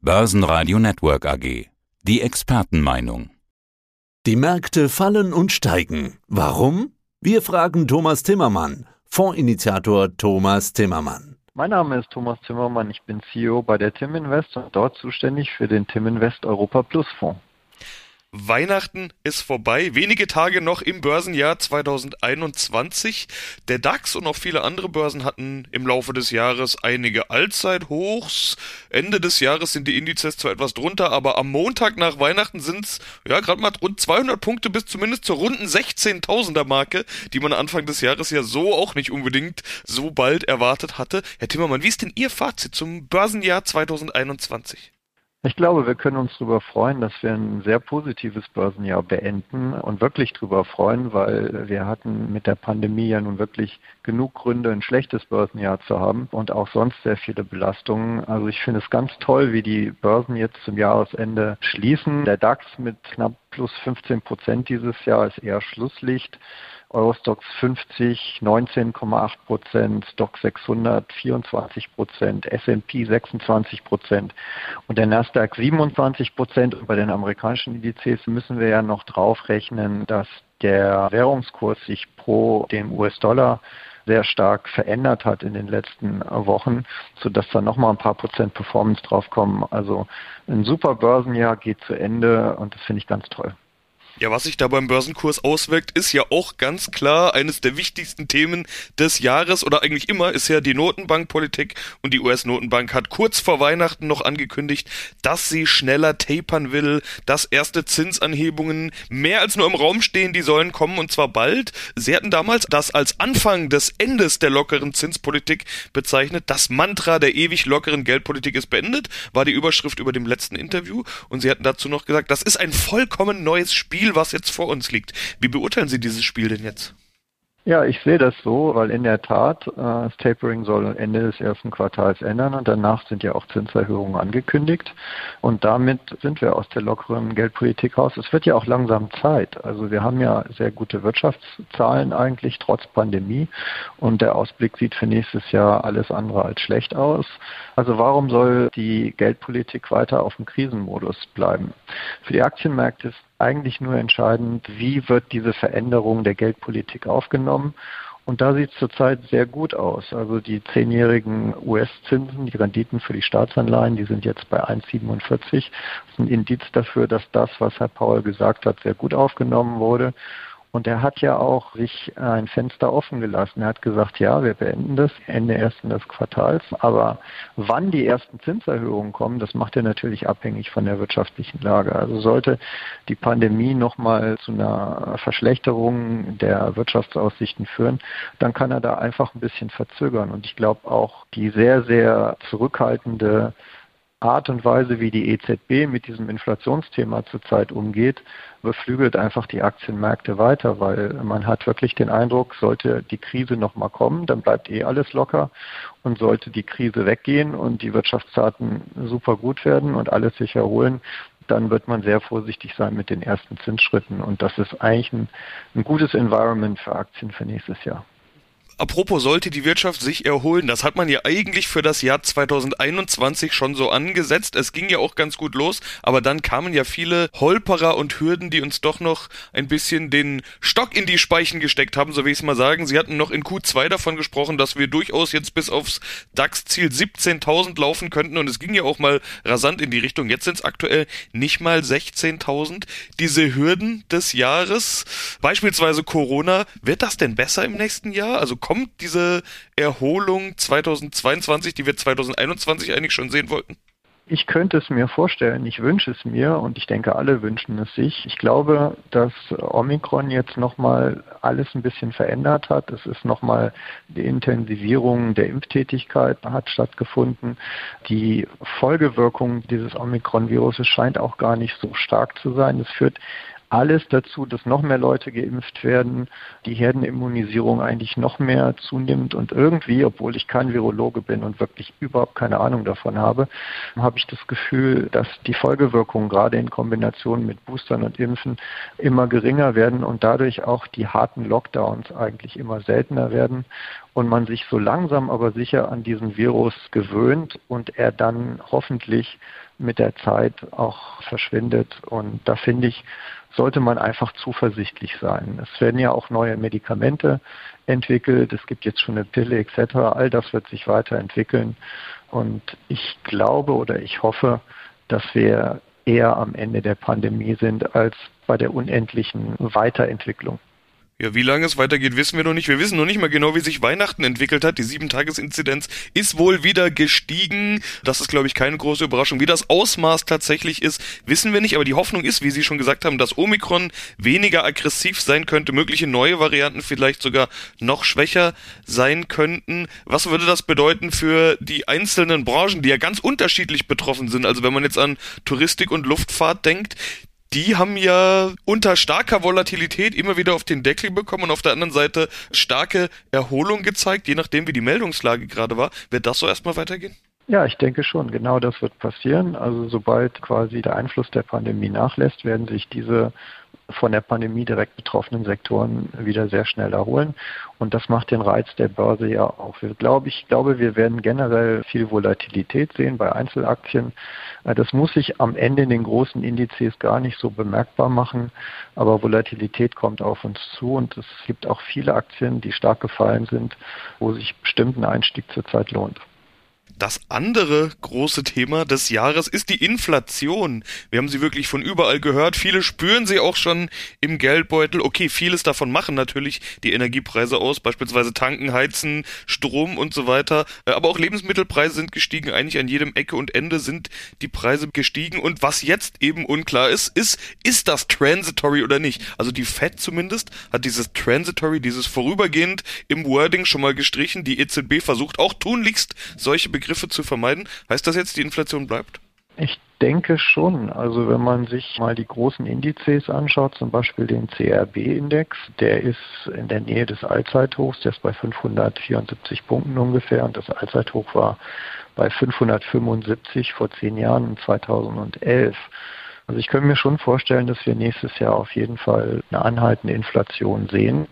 Börsenradio Network AG. Die Expertenmeinung. Die Märkte fallen und steigen. Warum? Wir fragen Thomas Timmermann, Fondsinitiator Thomas Timmermann. Mein Name ist Thomas Timmermann, ich bin CEO bei der Tim Invest und dort zuständig für den Tim Invest Europa Plus Fonds. Weihnachten ist vorbei, wenige Tage noch im Börsenjahr 2021. Der DAX und auch viele andere Börsen hatten im Laufe des Jahres einige Allzeithochs. Ende des Jahres sind die Indizes zwar etwas drunter, aber am Montag nach Weihnachten sind es ja gerade mal rund 200 Punkte bis zumindest zur runden 16.000er Marke, die man Anfang des Jahres ja so auch nicht unbedingt so bald erwartet hatte. Herr Timmermann, wie ist denn Ihr Fazit zum Börsenjahr 2021? Ich glaube, wir können uns darüber freuen, dass wir ein sehr positives Börsenjahr beenden und wirklich darüber freuen, weil wir hatten mit der Pandemie ja nun wirklich genug Gründe, ein schlechtes Börsenjahr zu haben und auch sonst sehr viele Belastungen. Also ich finde es ganz toll, wie die Börsen jetzt zum Jahresende schließen. Der DAX mit knapp plus 15 Prozent dieses Jahr ist eher Schlusslicht. Eurostox 50 19,8 Prozent, Stock 600 24 Prozent, S&P 26 Prozent und der Nasdaq 27 Prozent. Und bei den amerikanischen Indizes müssen wir ja noch draufrechnen, dass der Währungskurs sich pro dem US-Dollar sehr stark verändert hat in den letzten Wochen, sodass da nochmal ein paar Prozent Performance draufkommen. Also ein super Börsenjahr geht zu Ende und das finde ich ganz toll. Ja, was sich da beim Börsenkurs auswirkt, ist ja auch ganz klar eines der wichtigsten Themen des Jahres oder eigentlich immer ist ja die Notenbankpolitik und die US-Notenbank hat kurz vor Weihnachten noch angekündigt, dass sie schneller tapern will, dass erste Zinsanhebungen mehr als nur im Raum stehen, die sollen kommen und zwar bald. Sie hatten damals das als Anfang des Endes der lockeren Zinspolitik bezeichnet. Das Mantra der ewig lockeren Geldpolitik ist beendet, war die Überschrift über dem letzten Interview und sie hatten dazu noch gesagt, das ist ein vollkommen neues Spiel Spiel, was jetzt vor uns liegt. Wie beurteilen Sie dieses Spiel denn jetzt? Ja, ich sehe das so, weil in der Tat äh, das Tapering soll Ende des ersten Quartals ändern und danach sind ja auch Zinserhöhungen angekündigt und damit sind wir aus der lockeren Geldpolitik raus. Es wird ja auch langsam Zeit. Also wir haben ja sehr gute Wirtschaftszahlen eigentlich trotz Pandemie und der Ausblick sieht für nächstes Jahr alles andere als schlecht aus. Also warum soll die Geldpolitik weiter auf dem Krisenmodus bleiben? Für die Aktienmärkte ist eigentlich nur entscheidend, wie wird diese Veränderung der Geldpolitik aufgenommen. Und da sieht es zurzeit sehr gut aus. Also die zehnjährigen US-Zinsen, die Renditen für die Staatsanleihen, die sind jetzt bei 1,47. Das ist ein Indiz dafür, dass das, was Herr Paul gesagt hat, sehr gut aufgenommen wurde. Und er hat ja auch sich ein Fenster offen gelassen. Er hat gesagt, ja, wir beenden das Ende ersten des Quartals. Aber wann die ersten Zinserhöhungen kommen, das macht er natürlich abhängig von der wirtschaftlichen Lage. Also sollte die Pandemie nochmal zu einer Verschlechterung der Wirtschaftsaussichten führen, dann kann er da einfach ein bisschen verzögern. Und ich glaube auch die sehr, sehr zurückhaltende Art und Weise, wie die EZB mit diesem Inflationsthema zurzeit umgeht, beflügelt einfach die Aktienmärkte weiter, weil man hat wirklich den Eindruck, sollte die Krise nochmal kommen, dann bleibt eh alles locker und sollte die Krise weggehen und die Wirtschaftsdaten super gut werden und alles sich erholen, dann wird man sehr vorsichtig sein mit den ersten Zinsschritten und das ist eigentlich ein, ein gutes Environment für Aktien für nächstes Jahr. Apropos sollte die Wirtschaft sich erholen, das hat man ja eigentlich für das Jahr 2021 schon so angesetzt. Es ging ja auch ganz gut los, aber dann kamen ja viele Holperer und Hürden, die uns doch noch ein bisschen den Stock in die Speichen gesteckt haben, so will ich es mal sagen. Sie hatten noch in Q2 davon gesprochen, dass wir durchaus jetzt bis aufs DAX-Ziel 17.000 laufen könnten und es ging ja auch mal rasant in die Richtung. Jetzt sind es aktuell nicht mal 16.000. Diese Hürden des Jahres, beispielsweise Corona, wird das denn besser im nächsten Jahr? Also kommt diese Erholung 2022, die wir 2021 eigentlich schon sehen wollten? Ich könnte es mir vorstellen, ich wünsche es mir und ich denke, alle wünschen es sich. Ich glaube, dass Omikron jetzt nochmal alles ein bisschen verändert hat. Es ist nochmal die Intensivierung der Impftätigkeit hat stattgefunden. Die Folgewirkung dieses Omikron-Viruses scheint auch gar nicht so stark zu sein. Es führt alles dazu, dass noch mehr Leute geimpft werden, die Herdenimmunisierung eigentlich noch mehr zunimmt und irgendwie, obwohl ich kein Virologe bin und wirklich überhaupt keine Ahnung davon habe, habe ich das Gefühl, dass die Folgewirkungen gerade in Kombination mit Boostern und Impfen immer geringer werden und dadurch auch die harten Lockdowns eigentlich immer seltener werden und man sich so langsam aber sicher an diesen Virus gewöhnt und er dann hoffentlich mit der Zeit auch verschwindet. Und da finde ich, sollte man einfach zuversichtlich sein. Es werden ja auch neue Medikamente entwickelt, es gibt jetzt schon eine Pille etc. All das wird sich weiterentwickeln. Und ich glaube oder ich hoffe, dass wir eher am Ende der Pandemie sind als bei der unendlichen Weiterentwicklung. Ja, wie lange es weitergeht, wissen wir noch nicht. Wir wissen noch nicht mal genau, wie sich Weihnachten entwickelt hat. Die Sieben-Tages-Inzidenz ist wohl wieder gestiegen. Das ist, glaube ich, keine große Überraschung. Wie das Ausmaß tatsächlich ist, wissen wir nicht. Aber die Hoffnung ist, wie Sie schon gesagt haben, dass Omikron weniger aggressiv sein könnte, mögliche neue Varianten vielleicht sogar noch schwächer sein könnten. Was würde das bedeuten für die einzelnen Branchen, die ja ganz unterschiedlich betroffen sind? Also wenn man jetzt an Touristik und Luftfahrt denkt, die haben ja unter starker Volatilität immer wieder auf den Deckel bekommen und auf der anderen Seite starke Erholung gezeigt, je nachdem wie die Meldungslage gerade war. Wird das so erstmal weitergehen? Ja, ich denke schon. Genau das wird passieren. Also sobald quasi der Einfluss der Pandemie nachlässt, werden sich diese von der Pandemie direkt betroffenen Sektoren wieder sehr schnell erholen. Und das macht den Reiz der Börse ja auch. Wir glaube, ich glaube, wir werden generell viel Volatilität sehen bei Einzelaktien. Äh, das muss sich am Ende in den großen Indizes gar nicht so bemerkbar machen. Aber Volatilität kommt auf uns zu und es gibt auch viele Aktien, die stark gefallen sind, wo sich bestimmt ein Einstieg zurzeit lohnt. Das andere große Thema des Jahres ist die Inflation. Wir haben sie wirklich von überall gehört. Viele spüren sie auch schon im Geldbeutel. Okay, vieles davon machen natürlich die Energiepreise aus, beispielsweise tanken, heizen, Strom und so weiter. Äh, aber auch Lebensmittelpreise sind gestiegen. Eigentlich an jedem Ecke und Ende sind die Preise gestiegen. Und was jetzt eben unklar ist, ist, ist das transitory oder nicht? Also die Fed zumindest hat dieses transitory, dieses vorübergehend im Wording schon mal gestrichen. Die EZB versucht auch tunlichst solche Begriffe Begriffe zu vermeiden. Heißt das jetzt, die Inflation bleibt? Ich denke schon. Also wenn man sich mal die großen Indizes anschaut, zum Beispiel den CRB-Index, der ist in der Nähe des Allzeithochs, der ist bei 574 Punkten ungefähr und das Allzeithoch war bei 575 vor zehn Jahren 2011. Also ich könnte mir schon vorstellen, dass wir nächstes Jahr auf jeden Fall eine anhaltende Inflation sehen.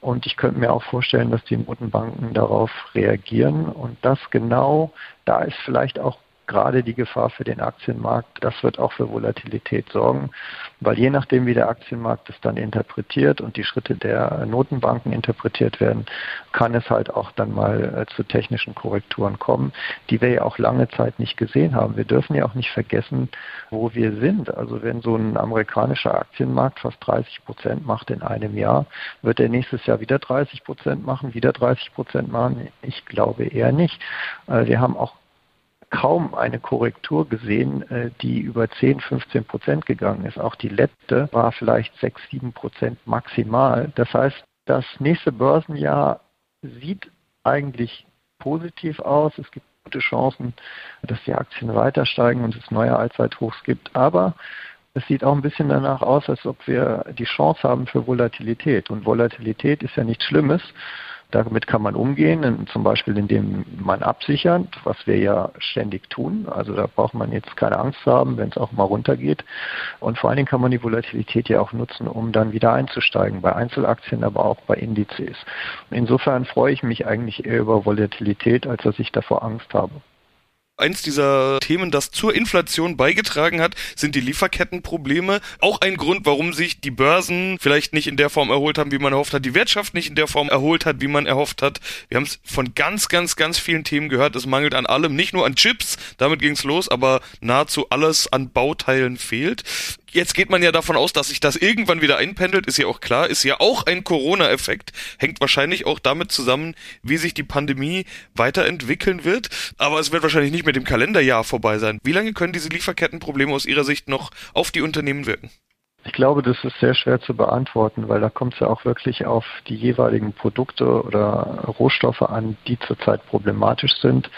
Und ich könnte mir auch vorstellen, dass die Notenbanken darauf reagieren. Und das genau, da ist vielleicht auch gerade die Gefahr für den Aktienmarkt, das wird auch für Volatilität sorgen, weil je nachdem, wie der Aktienmarkt es dann interpretiert und die Schritte der Notenbanken interpretiert werden, kann es halt auch dann mal äh, zu technischen Korrekturen kommen, die wir ja auch lange Zeit nicht gesehen haben. Wir dürfen ja auch nicht vergessen, wo wir sind. Also wenn so ein amerikanischer Aktienmarkt fast 30 Prozent macht in einem Jahr, wird er nächstes Jahr wieder 30 Prozent machen, wieder 30 Prozent machen? Ich glaube eher nicht. Äh, wir haben auch kaum eine Korrektur gesehen, äh, die über 10, 15 Prozent gegangen ist. Auch die letzte war vielleicht 6, 7 Prozent maximal. Das heißt, das nächste Börsenjahr sieht eigentlich positiv aus. Es gibt gute Chancen, dass die Aktien weiter steigen und es neue Allzeithochs gibt. Aber es sieht auch ein bisschen danach aus, als ob wir die Chance haben für Volatilität. Und Volatilität ist ja nichts Schlimmes. Damit kann man umgehen, zum Beispiel indem man absichert, was wir ja ständig tun. Also da braucht man jetzt keine Angst haben, wenn es auch mal runtergeht. Und vor allen Dingen kann man die Volatilität ja auch nutzen, um dann wieder einzusteigen, bei Einzelaktien, aber auch bei Indizes. Insofern freue ich mich eigentlich eher über Volatilität, als dass ich davor Angst habe. Eins dieser Themen, das zur Inflation beigetragen hat, sind die Lieferkettenprobleme. Auch ein Grund, warum sich die Börsen vielleicht nicht in der Form erholt haben, wie man erhofft hat, die Wirtschaft nicht in der Form erholt hat, wie man erhofft hat. Wir haben es von ganz, ganz, ganz vielen Themen gehört. Es mangelt an allem, nicht nur an Chips, damit ging es los, aber nahezu alles an Bauteilen fehlt. Jetzt geht man ja davon aus, dass sich das irgendwann wieder einpendelt, ist ja auch klar, ist ja auch ein Corona-Effekt, hängt wahrscheinlich auch damit zusammen, wie sich die Pandemie weiterentwickeln wird. Aber es wird wahrscheinlich nicht mit dem Kalenderjahr vorbei sein. Wie lange können diese Lieferkettenprobleme aus Ihrer Sicht noch auf die Unternehmen wirken? Ich glaube, das ist sehr schwer zu beantworten, weil da kommt es ja auch wirklich auf die jeweiligen Produkte oder Rohstoffe an, die zurzeit problematisch sind.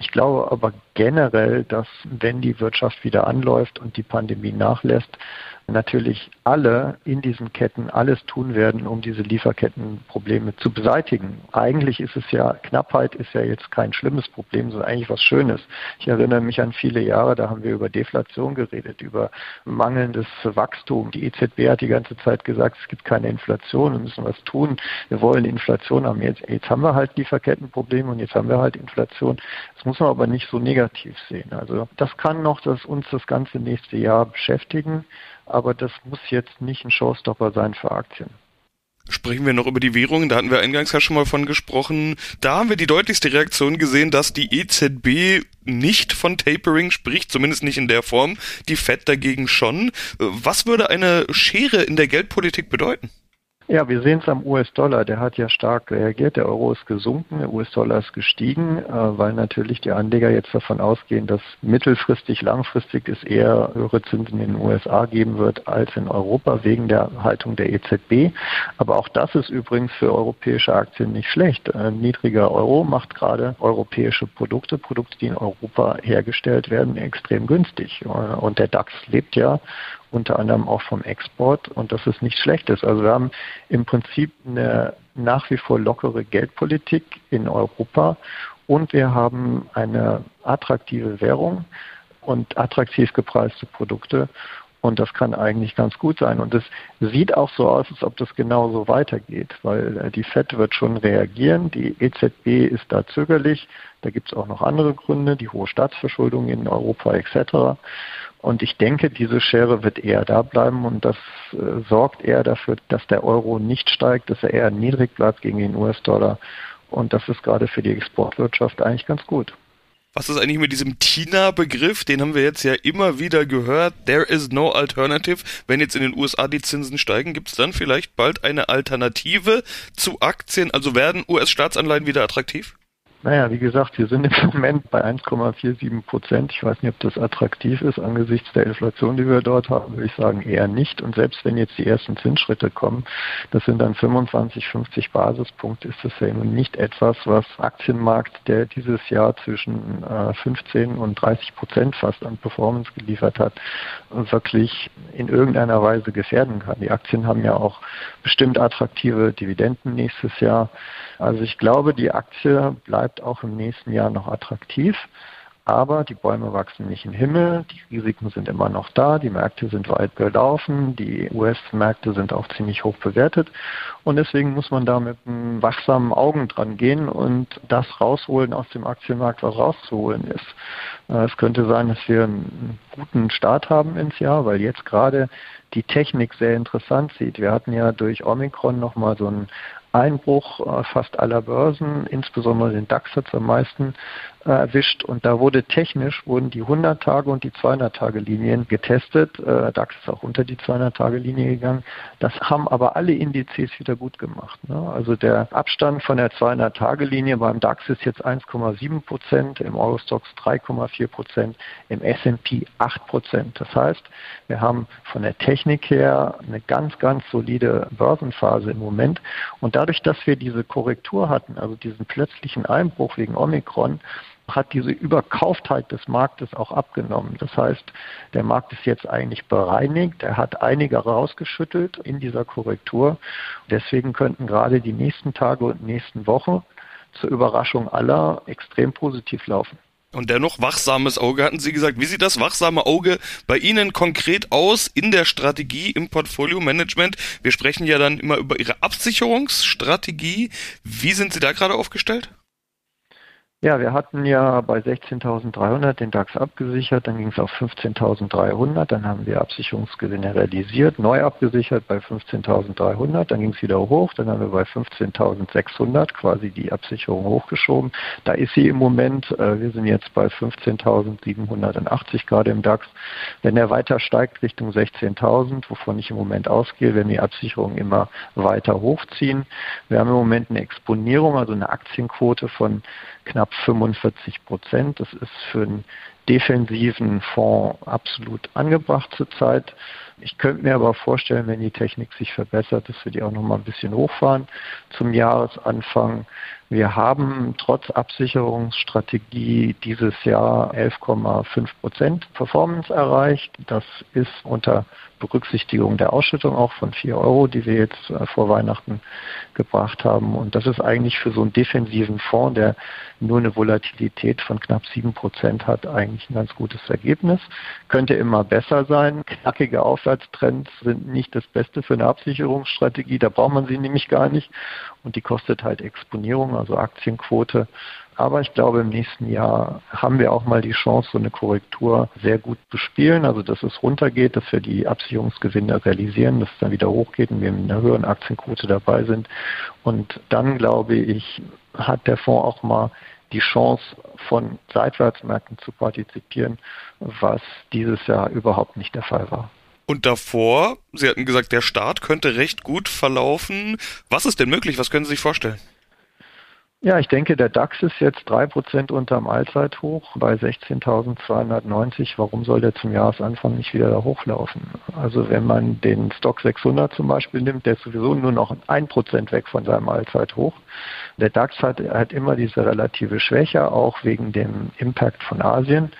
Ich glaube aber generell, dass wenn die Wirtschaft wieder anläuft und die Pandemie nachlässt, natürlich alle in diesen Ketten alles tun werden, um diese Lieferkettenprobleme zu beseitigen. Eigentlich ist es ja, Knappheit ist ja jetzt kein schlimmes Problem, sondern eigentlich was Schönes. Ich erinnere mich an viele Jahre, da haben wir über Deflation geredet, über mangelndes Wachstum. Die EZB hat die ganze Zeit gesagt, es gibt keine Inflation, wir müssen was tun. Wir wollen Inflation haben. Jetzt, jetzt haben wir halt Lieferkettenprobleme und jetzt haben wir halt Inflation. Das muss man aber nicht so negativ negativ sehen. Also das kann noch das, uns das ganze nächste Jahr beschäftigen, aber das muss jetzt nicht ein Showstopper sein für Aktien. Sprechen wir noch über die Währungen, da hatten wir eingangs ja schon mal von gesprochen. Da haben wir die deutlichste Reaktion gesehen, dass die EZB nicht von Tapering spricht, zumindest nicht in der Form, die Fed dagegen schon. Was würde eine Schere in der Geldpolitik bedeuten? Ja, wir sehen es am US-Dollar. Der hat ja stark reagiert. Der Euro ist gesunken, der US-Dollar ist gestiegen, äh, weil natürlich die Anleger jetzt davon ausgehen, dass mittelfristig, langfristig es eher höhere Zinsen in den USA geben wird als in Europa wegen der Haltung der EZB. Aber auch das ist übrigens für europäische Aktien nicht schlecht. Ein niedriger Euro macht gerade europäische Produkte, Produkte, die in Europa hergestellt werden, extrem günstig. Und der DAX lebt ja unter anderem auch vom Export und das ist nichts Schlechtes. Also wir haben im Prinzip eine nach wie vor lockere Geldpolitik in Europa und wir haben eine attraktive Währung und attraktiv gepreiste Produkte und das kann eigentlich ganz gut sein. Und es sieht auch so aus, als ob das genauso weitergeht, weil äh, die FED wird schon reagieren. Die EZB ist da zögerlich. Da gibt es auch noch andere Gründe, die hohe Staatsverschuldung in Europa etc. Und ich denke, diese Schere wird eher da bleiben und das äh, sorgt eher dafür, dass der Euro nicht steigt, dass er eher niedrig bleibt gegen den US-Dollar. Und das ist gerade für die Exportwirtschaft eigentlich ganz gut. Was ist eigentlich mit diesem TINA-Begriff? Den haben wir jetzt ja immer wieder gehört. There is no alternative. Wenn jetzt in den USA die Zinsen steigen, gibt es dann vielleicht bald eine Alternative zu Aktien? Also werden US-Staatsanleihen wieder attraktiv? Naja, wie gesagt, wir sind im Moment bei 1,47 Prozent. Ich weiß nicht, ob das attraktiv ist angesichts der Inflation, die wir dort haben, würde ich sagen eher nicht. Und selbst wenn jetzt die ersten Zinsschritte kommen, das sind dann 25, 50 Basispunkte, ist das ja eben nicht etwas, was Aktienmarkt, der dieses Jahr zwischen 15 äh, und 30 Prozent fast an Performance geliefert hat, wirklich in irgendeiner Weise gefährden kann. Die Aktien haben ja auch bestimmt attraktive Dividenden nächstes Jahr. Also ich glaube, die Aktie bleibt auch im nächsten Jahr noch attraktiv. Aber die Bäume wachsen nicht im Himmel, die Risiken sind immer noch da, die Märkte sind weit gelaufen, die US-Märkte sind auch ziemlich hoch bewertet und deswegen muss man da mit einem wachsamen Augen dran gehen und das rausholen aus dem Aktienmarkt, was rauszuholen ist. Äh, es könnte sein, dass wir einen guten Start haben ins Jahr, weil jetzt gerade die Technik sehr interessant sieht. Wir hatten ja durch Omikron nochmal so einen Einbruch äh, fast aller Börsen, insbesondere den DAX hat es am meisten äh, erwischt und da wurde technisch, wurden die 100-Tage- und die 200-Tage-Linien getestet. Äh, DAX ist auch unter die 200-Tage-Linie gegangen. Das haben aber alle Indizes wieder gut gemacht. Ne? Also der Abstand von der 200-Tage-Linie beim DAX ist jetzt 1,7 Prozent, im Eurostox 3,4 Prozent, im S&P 8 Prozent. Das heißt, wir haben von der Technik her eine ganz, ganz solide Börsenphase im Moment und da dadurch, dass wir diese Korrektur hatten, also diesen plötzlichen Einbruch wegen Omikron, hat diese Überkauftheit des Marktes auch abgenommen. Das heißt, der Markt ist jetzt eigentlich bereinigt. Er hat einige rausgeschüttelt in dieser Korrektur. Deswegen könnten gerade die nächsten Tage und nächsten Wochen zur Überraschung aller extrem positiv laufen. Und dennoch wachsames Auge, hatten Sie gesagt. Wie sieht das wachsame Auge bei Ihnen konkret aus in der Strategie im Portfolio-Management? Wir sprechen ja dann immer über Ihre Absicherungsstrategie. Wie sind Sie da gerade aufgestellt? Ja, wir hatten ja bei 16.300 den DAX abgesichert, dann ging es auf 15.300, dann haben wir Absicherungsgewinne realisiert, neu abgesichert bei 15.300, dann ging es wieder hoch, dann haben wir bei 15.600 quasi die Absicherung hochgeschoben. Da ist sie im Moment, äh, wir sind jetzt bei 15.780 gerade im DAX. Wenn er weiter steigt Richtung 16.000, wovon ich im Moment ausgehe, werden die Absicherungen immer weiter hochziehen. Wir haben im Moment eine Exponierung, also eine Aktienquote von knapp 45 Prozent. Das ist für einen defensiven Fonds absolut angebracht zurzeit. Ich könnte mir aber vorstellen, wenn die Technik sich verbessert, dass wir die auch noch mal ein bisschen hochfahren zum Jahresanfang. Wir haben trotz Absicherungsstrategie dieses Jahr 11,5 Prozent Performance erreicht. Das ist unter Berücksichtigung der Ausschüttung auch von 4 Euro, die wir jetzt äh, vor Weihnachten gebracht haben. Und das ist eigentlich für so einen defensiven Fonds, der nur eine Volatilität von knapp 7 Prozent hat, eigentlich ein ganz gutes Ergebnis. Könnte immer besser sein. Knackige Auf Aufwärtstrends sind nicht das Beste für eine Absicherungsstrategie. Da braucht man sie nämlich gar nicht. Und die kostet halt Exponierung, also Aktienquote. Aber ich glaube, im nächsten Jahr haben wir auch mal die Chance, so eine Korrektur sehr gut zu spielen. Also, dass es runtergeht, dass wir die Absicherungsgewinne realisieren, dass es dann wieder hochgeht und wir mit einer höheren Aktienquote dabei sind. Und dann, glaube ich, hat der Fonds auch mal die Chance, von Seitwärtsmärkten zu partizipieren, was dieses Jahr überhaupt nicht der Fall war. Und davor, Sie hatten gesagt, der Start könnte recht gut verlaufen. Was ist denn möglich? Was können Sie sich vorstellen? Ja, ich denke, der DAX ist jetzt drei Prozent unterm Allzeithoch bei 16.290. Warum soll der zum Jahresanfang nicht wieder da hochlaufen? Also wenn man den Stock 600 zum Beispiel nimmt, der ist sowieso nur noch ein Prozent weg von seinem Allzeithoch. Der DAX hat, hat immer diese relative Schwäche, auch wegen dem Impact von Asien.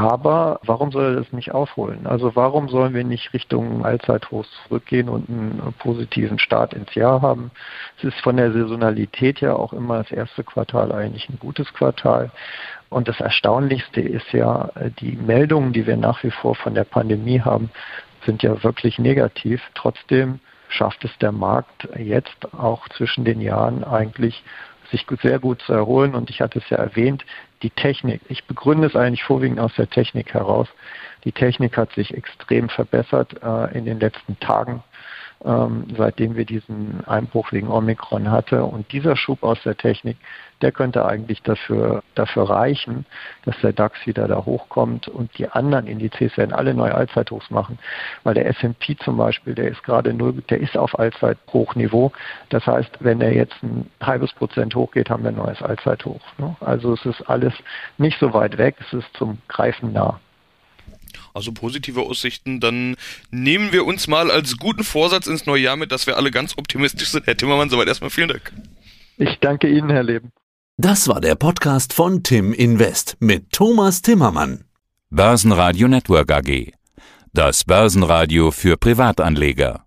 Aber warum soll er das nicht aufholen? Also warum sollen wir nicht Richtung Allzeithochs zurückgehen und einen positiven Start ins Jahr haben? Es ist von der Saisonalität her auch immer das erste Quartal eigentlich ein gutes Quartal. Und das Erstaunlichste ist ja, die Meldungen, die wir nach wie vor von der Pandemie haben, sind ja wirklich negativ. Trotzdem schafft es der Markt jetzt auch zwischen den Jahren eigentlich sich sehr gut zu erholen. Und ich hatte es ja erwähnt, die Technik. Ich begründe es eigentlich vorwiegend aus der Technik heraus. Die Technik hat sich extrem verbessert äh, in den letzten Tagen ähm, seitdem wir diesen Einbruch wegen Omikron hatte. Und dieser Schub aus der Technik, der könnte eigentlich dafür, dafür reichen, dass der DAX wieder da hochkommt und die anderen Indizes werden alle neue Allzeithochs machen, weil der S&P zum Beispiel, der ist gerade null, der ist auf Allzeithochniveau. Das heißt, wenn er jetzt ein halbes Prozent hochgeht, haben wir ein neues Allzeithoch. Ne? Also es ist alles nicht so weit weg, es ist zum Greifen nah also positive Aussichten, dann nehmen wir uns mal als guten Vorsatz ins neue Jahr mit, dass wir alle ganz optimistisch sind. Herr Timmermann, soweit erstmal vielen Dank. Ich danke Ihnen, Herr Leben. Das war der Podcast von Tim Invest mit Thomas Timmermann. Börsenradio Network AG. Das Börsenradio für Privatanleger.